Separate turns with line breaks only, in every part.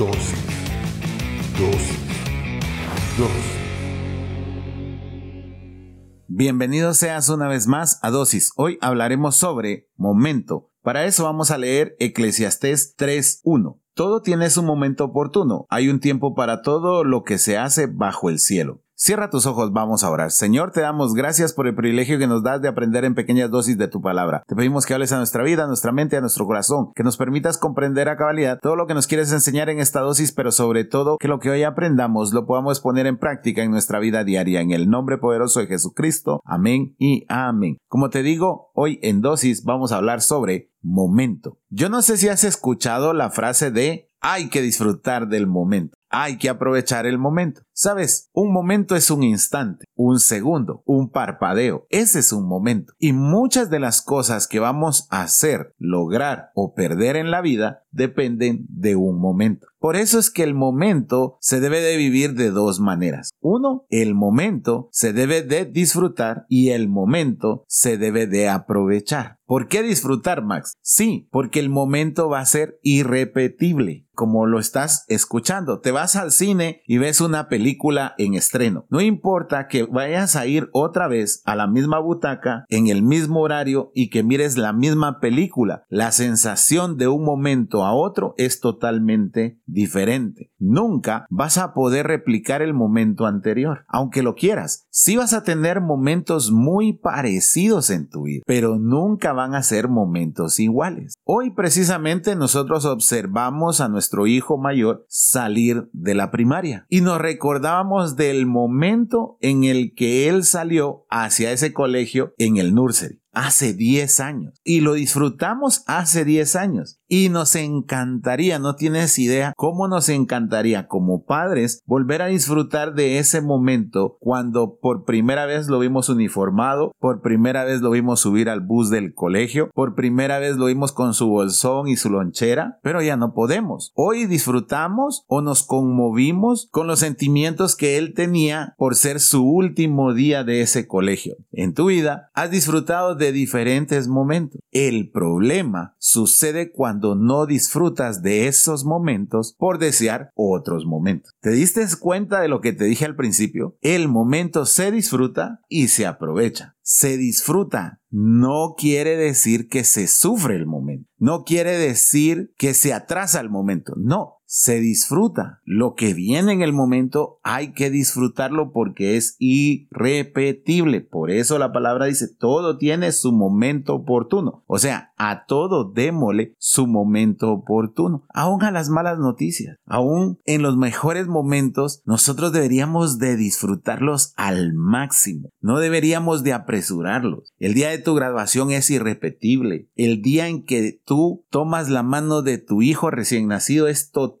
Dosis. Dosis. Dosis.
Bienvenido seas una vez más a Dosis. Hoy hablaremos sobre momento. Para eso vamos a leer Eclesiastés 3.1. Todo tiene su momento oportuno. Hay un tiempo para todo lo que se hace bajo el cielo. Cierra tus ojos, vamos a orar. Señor, te damos gracias por el privilegio que nos das de aprender en pequeñas dosis de tu palabra. Te pedimos que hables a nuestra vida, a nuestra mente, a nuestro corazón, que nos permitas comprender a cabalidad todo lo que nos quieres enseñar en esta dosis, pero sobre todo que lo que hoy aprendamos lo podamos poner en práctica en nuestra vida diaria. En el nombre poderoso de Jesucristo. Amén y amén. Como te digo, hoy en dosis vamos a hablar sobre momento. Yo no sé si has escuchado la frase de hay que disfrutar del momento. Hay que aprovechar el momento. Sabes, un momento es un instante, un segundo, un parpadeo. Ese es un momento. Y muchas de las cosas que vamos a hacer, lograr o perder en la vida dependen de un momento. Por eso es que el momento se debe de vivir de dos maneras. Uno, el momento se debe de disfrutar y el momento se debe de aprovechar. ¿Por qué disfrutar, Max? Sí, porque el momento va a ser irrepetible, como lo estás escuchando. Te vas al cine y ves una película en estreno. No importa que vayas a ir otra vez a la misma butaca en el mismo horario y que mires la misma película. La sensación de un momento a otro es totalmente diferente. Nunca vas a poder replicar el momento anterior, aunque lo quieras. Sí vas a tener momentos muy parecidos en tu vida, pero nunca van a ser momentos iguales. Hoy precisamente nosotros observamos a nuestro hijo mayor salir de la primaria y nos recordábamos del momento en el que él salió hacia ese colegio en el nursery hace 10 años y lo disfrutamos hace 10 años y nos encantaría, no tienes idea cómo nos encantaría como padres volver a disfrutar de ese momento cuando por primera vez lo vimos uniformado, por primera vez lo vimos subir al bus del colegio, por primera vez lo vimos con su bolsón y su lonchera, pero ya no podemos. Hoy disfrutamos o nos conmovimos con los sentimientos que él tenía por ser su último día de ese colegio. En tu vida has disfrutado de diferentes momentos. El problema sucede cuando no disfrutas de esos momentos por desear otros momentos. ¿Te diste cuenta de lo que te dije al principio? El momento se disfruta y se aprovecha. Se disfruta no quiere decir que se sufre el momento. No quiere decir que se atrasa el momento. No, se disfruta. Lo que viene en el momento hay que disfrutarlo porque es irrepetible. Por eso la palabra dice, todo tiene su momento oportuno. O sea, a todo démole su momento oportuno. Aún a las malas noticias, aún en los mejores momentos, nosotros deberíamos de disfrutarlos al máximo. No deberíamos de apresurarlos. El día de tu graduación es irrepetible. El día en que tú tomas la mano de tu hijo recién nacido es totalmente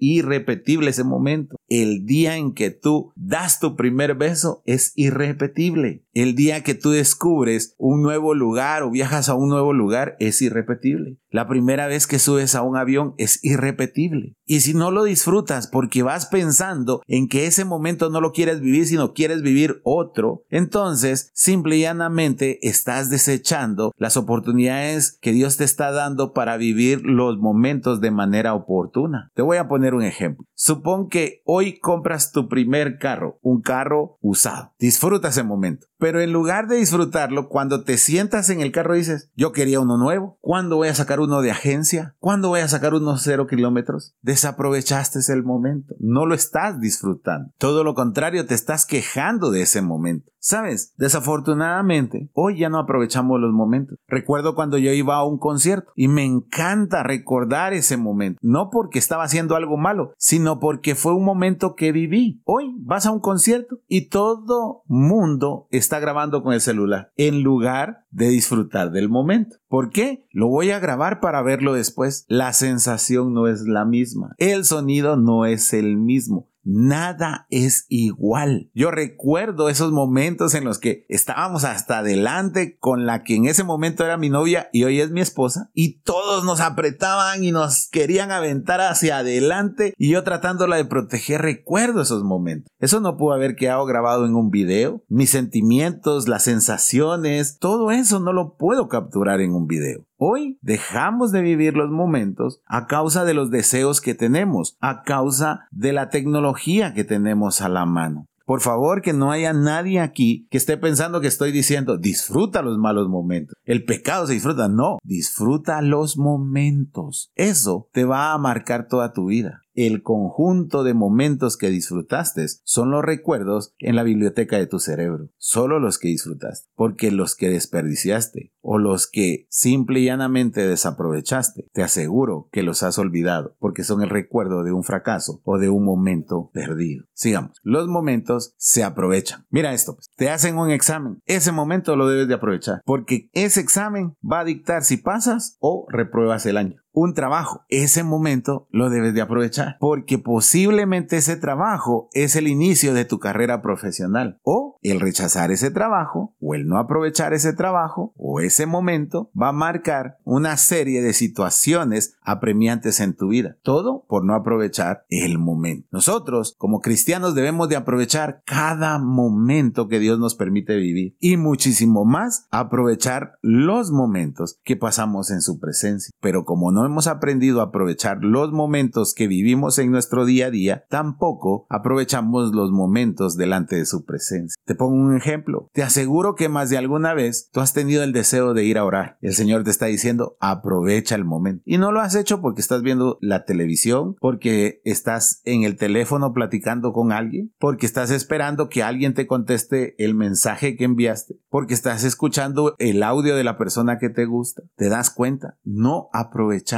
irrepetible ese momento. El día en que tú das tu primer beso es irrepetible. El día que tú descubres un nuevo lugar o viajas a un nuevo lugar es irrepetible. La primera vez que subes a un avión es irrepetible. Y si no lo disfrutas porque vas pensando en que ese momento no lo quieres vivir, sino quieres vivir otro, entonces simple y llanamente estás desechando las oportunidades que Dios te está dando para vivir los momentos de manera oportuna. Te voy a poner un ejemplo. Supón que hoy compras tu primer carro, un carro usado. Disfruta ese momento. Pero en lugar de disfrutarlo, cuando te sientas en el carro dices, yo quería uno nuevo. ¿Cuándo voy a sacar uno de agencia? ¿Cuándo voy a sacar unos cero kilómetros? Desaprovechaste el momento. No lo estás disfrutando. Todo lo contrario, te estás quejando de ese momento. Sabes, desafortunadamente, hoy ya no aprovechamos los momentos. Recuerdo cuando yo iba a un concierto y me encanta recordar ese momento. No porque estaba haciendo algo malo, sino porque fue un momento que viví. Hoy vas a un concierto y todo mundo está grabando con el celular en lugar de disfrutar del momento. ¿Por qué? Lo voy a grabar para verlo después. La sensación no es la misma. El sonido no es el mismo. Nada es igual. Yo recuerdo esos momentos en los que estábamos hasta adelante con la que en ese momento era mi novia y hoy es mi esposa y todos nos apretaban y nos querían aventar hacia adelante y yo tratándola de proteger. Recuerdo esos momentos. Eso no pudo haber quedado grabado en un video. Mis sentimientos, las sensaciones, todo eso no lo puedo capturar en un video. Hoy dejamos de vivir los momentos a causa de los deseos que tenemos, a causa de la tecnología que tenemos a la mano. Por favor, que no haya nadie aquí que esté pensando que estoy diciendo, disfruta los malos momentos. El pecado se disfruta. No, disfruta los momentos. Eso te va a marcar toda tu vida el conjunto de momentos que disfrutaste son los recuerdos en la biblioteca de tu cerebro, solo los que disfrutaste, porque los que desperdiciaste o los que simple y llanamente desaprovechaste, te aseguro que los has olvidado, porque son el recuerdo de un fracaso o de un momento perdido. Sigamos, los momentos se aprovechan. Mira esto, pues. te hacen un examen, ese momento lo debes de aprovechar, porque ese examen va a dictar si pasas o repruebas el año un trabajo. Ese momento lo debes de aprovechar porque posiblemente ese trabajo es el inicio de tu carrera profesional o el rechazar ese trabajo o el no aprovechar ese trabajo o ese momento va a marcar una serie de situaciones apremiantes en tu vida. Todo por no aprovechar el momento. Nosotros como cristianos debemos de aprovechar cada momento que Dios nos permite vivir y muchísimo más aprovechar los momentos que pasamos en su presencia. Pero como no hemos aprendido a aprovechar los momentos que vivimos en nuestro día a día, tampoco aprovechamos los momentos delante de su presencia. Te pongo un ejemplo. Te aseguro que más de alguna vez tú has tenido el deseo de ir a orar. El Señor te está diciendo, aprovecha el momento. Y no lo has hecho porque estás viendo la televisión, porque estás en el teléfono platicando con alguien, porque estás esperando que alguien te conteste el mensaje que enviaste, porque estás escuchando el audio de la persona que te gusta. Te das cuenta, no aprovecha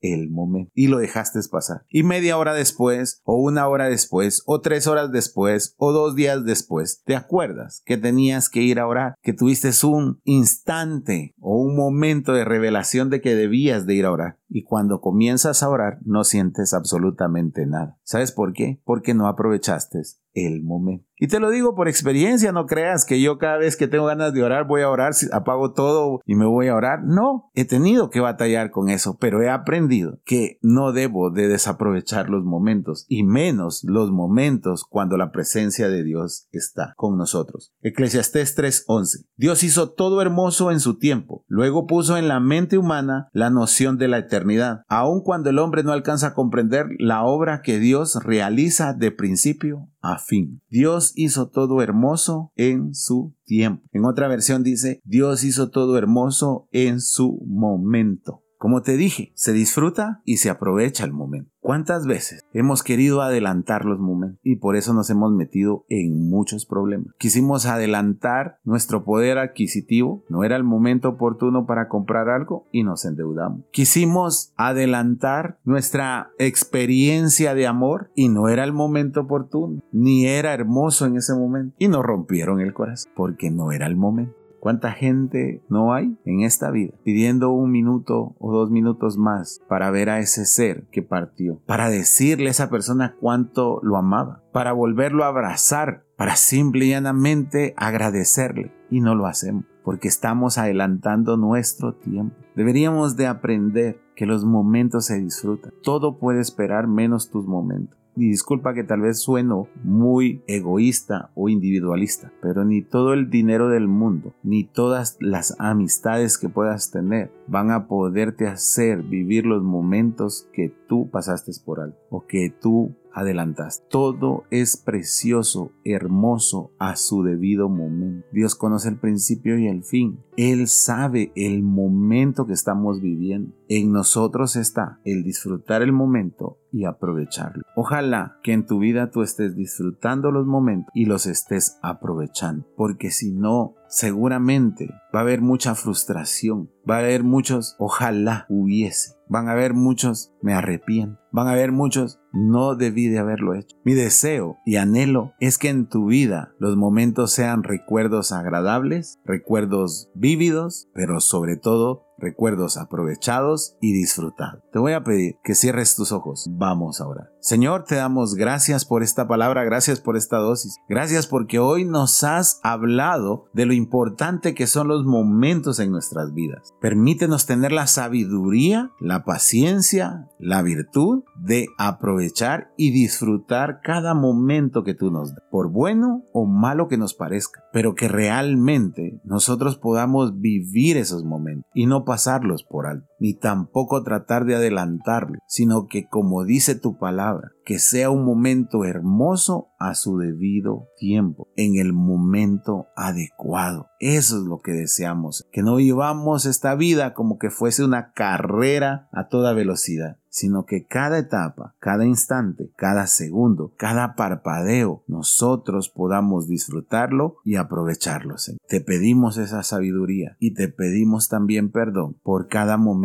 el momento y lo dejaste pasar. Y media hora después, o una hora después, o tres horas después, o dos días después, te acuerdas que tenías que ir a orar, que tuviste un instante o un momento de revelación de que debías de ir a orar. Y cuando comienzas a orar, no sientes absolutamente nada. ¿Sabes por qué? Porque no aprovechaste el momento. Y te lo digo por experiencia, no creas que yo cada vez que tengo ganas de orar voy a orar, apago todo y me voy a orar. No, he tenido que batallar con eso, pero he aprendido que no debo de desaprovechar los momentos y menos los momentos cuando la presencia de Dios está con nosotros. Eclesiastés 3:11. Dios hizo todo hermoso en su tiempo, luego puso en la mente humana la noción de la eternidad, aun cuando el hombre no alcanza a comprender la obra que Dios realiza de principio a fin. Dios hizo todo hermoso en su tiempo. En otra versión dice, Dios hizo todo hermoso en su momento. Como te dije, se disfruta y se aprovecha el momento. ¿Cuántas veces hemos querido adelantar los momentos y por eso nos hemos metido en muchos problemas? Quisimos adelantar nuestro poder adquisitivo, no era el momento oportuno para comprar algo y nos endeudamos. Quisimos adelantar nuestra experiencia de amor y no era el momento oportuno, ni era hermoso en ese momento y nos rompieron el corazón porque no era el momento. ¿Cuánta gente no hay en esta vida pidiendo un minuto o dos minutos más para ver a ese ser que partió? Para decirle a esa persona cuánto lo amaba, para volverlo a abrazar, para simple y llanamente agradecerle. Y no lo hacemos porque estamos adelantando nuestro tiempo. Deberíamos de aprender que los momentos se disfrutan. Todo puede esperar menos tus momentos. Y disculpa que tal vez sueno muy egoísta o individualista, pero ni todo el dinero del mundo, ni todas las amistades que puedas tener van a poderte hacer vivir los momentos que tú pasaste por alto o que tú adelantas. Todo es precioso, hermoso a su debido momento. Dios conoce el principio y el fin. Él sabe el momento que estamos viviendo. En nosotros está el disfrutar el momento y aprovecharlo. Ojalá que en tu vida tú estés disfrutando los momentos y los estés aprovechando, porque si no, seguramente va a haber mucha frustración, va a haber muchos, ojalá hubiese, van a haber muchos, me arrepiento, van a haber muchos, no debí de haberlo hecho. Mi deseo y anhelo es que en tu vida los momentos sean recuerdos agradables, recuerdos vívidos, pero sobre todo recuerdos aprovechados y disfrutados. Te voy a pedir que cierres tus ojos. Vamos ahora. Señor, te damos gracias por esta palabra, gracias por esta dosis. Gracias porque hoy nos has hablado de lo importante que son los momentos en nuestras vidas. Permítenos tener la sabiduría, la paciencia, la virtud de aprovechar y disfrutar cada momento que tú nos das, por bueno o malo que nos parezca pero que realmente nosotros podamos vivir esos momentos y no pasarlos por alto, ni tampoco tratar de adelantarlos, sino que como dice tu palabra, que sea un momento hermoso a su debido tiempo, en el momento adecuado. Eso es lo que deseamos, que no vivamos esta vida como que fuese una carrera a toda velocidad, sino que cada etapa, cada instante, cada segundo, cada parpadeo, nosotros podamos disfrutarlo y aprovecharlo. Te pedimos esa sabiduría y te pedimos también perdón por cada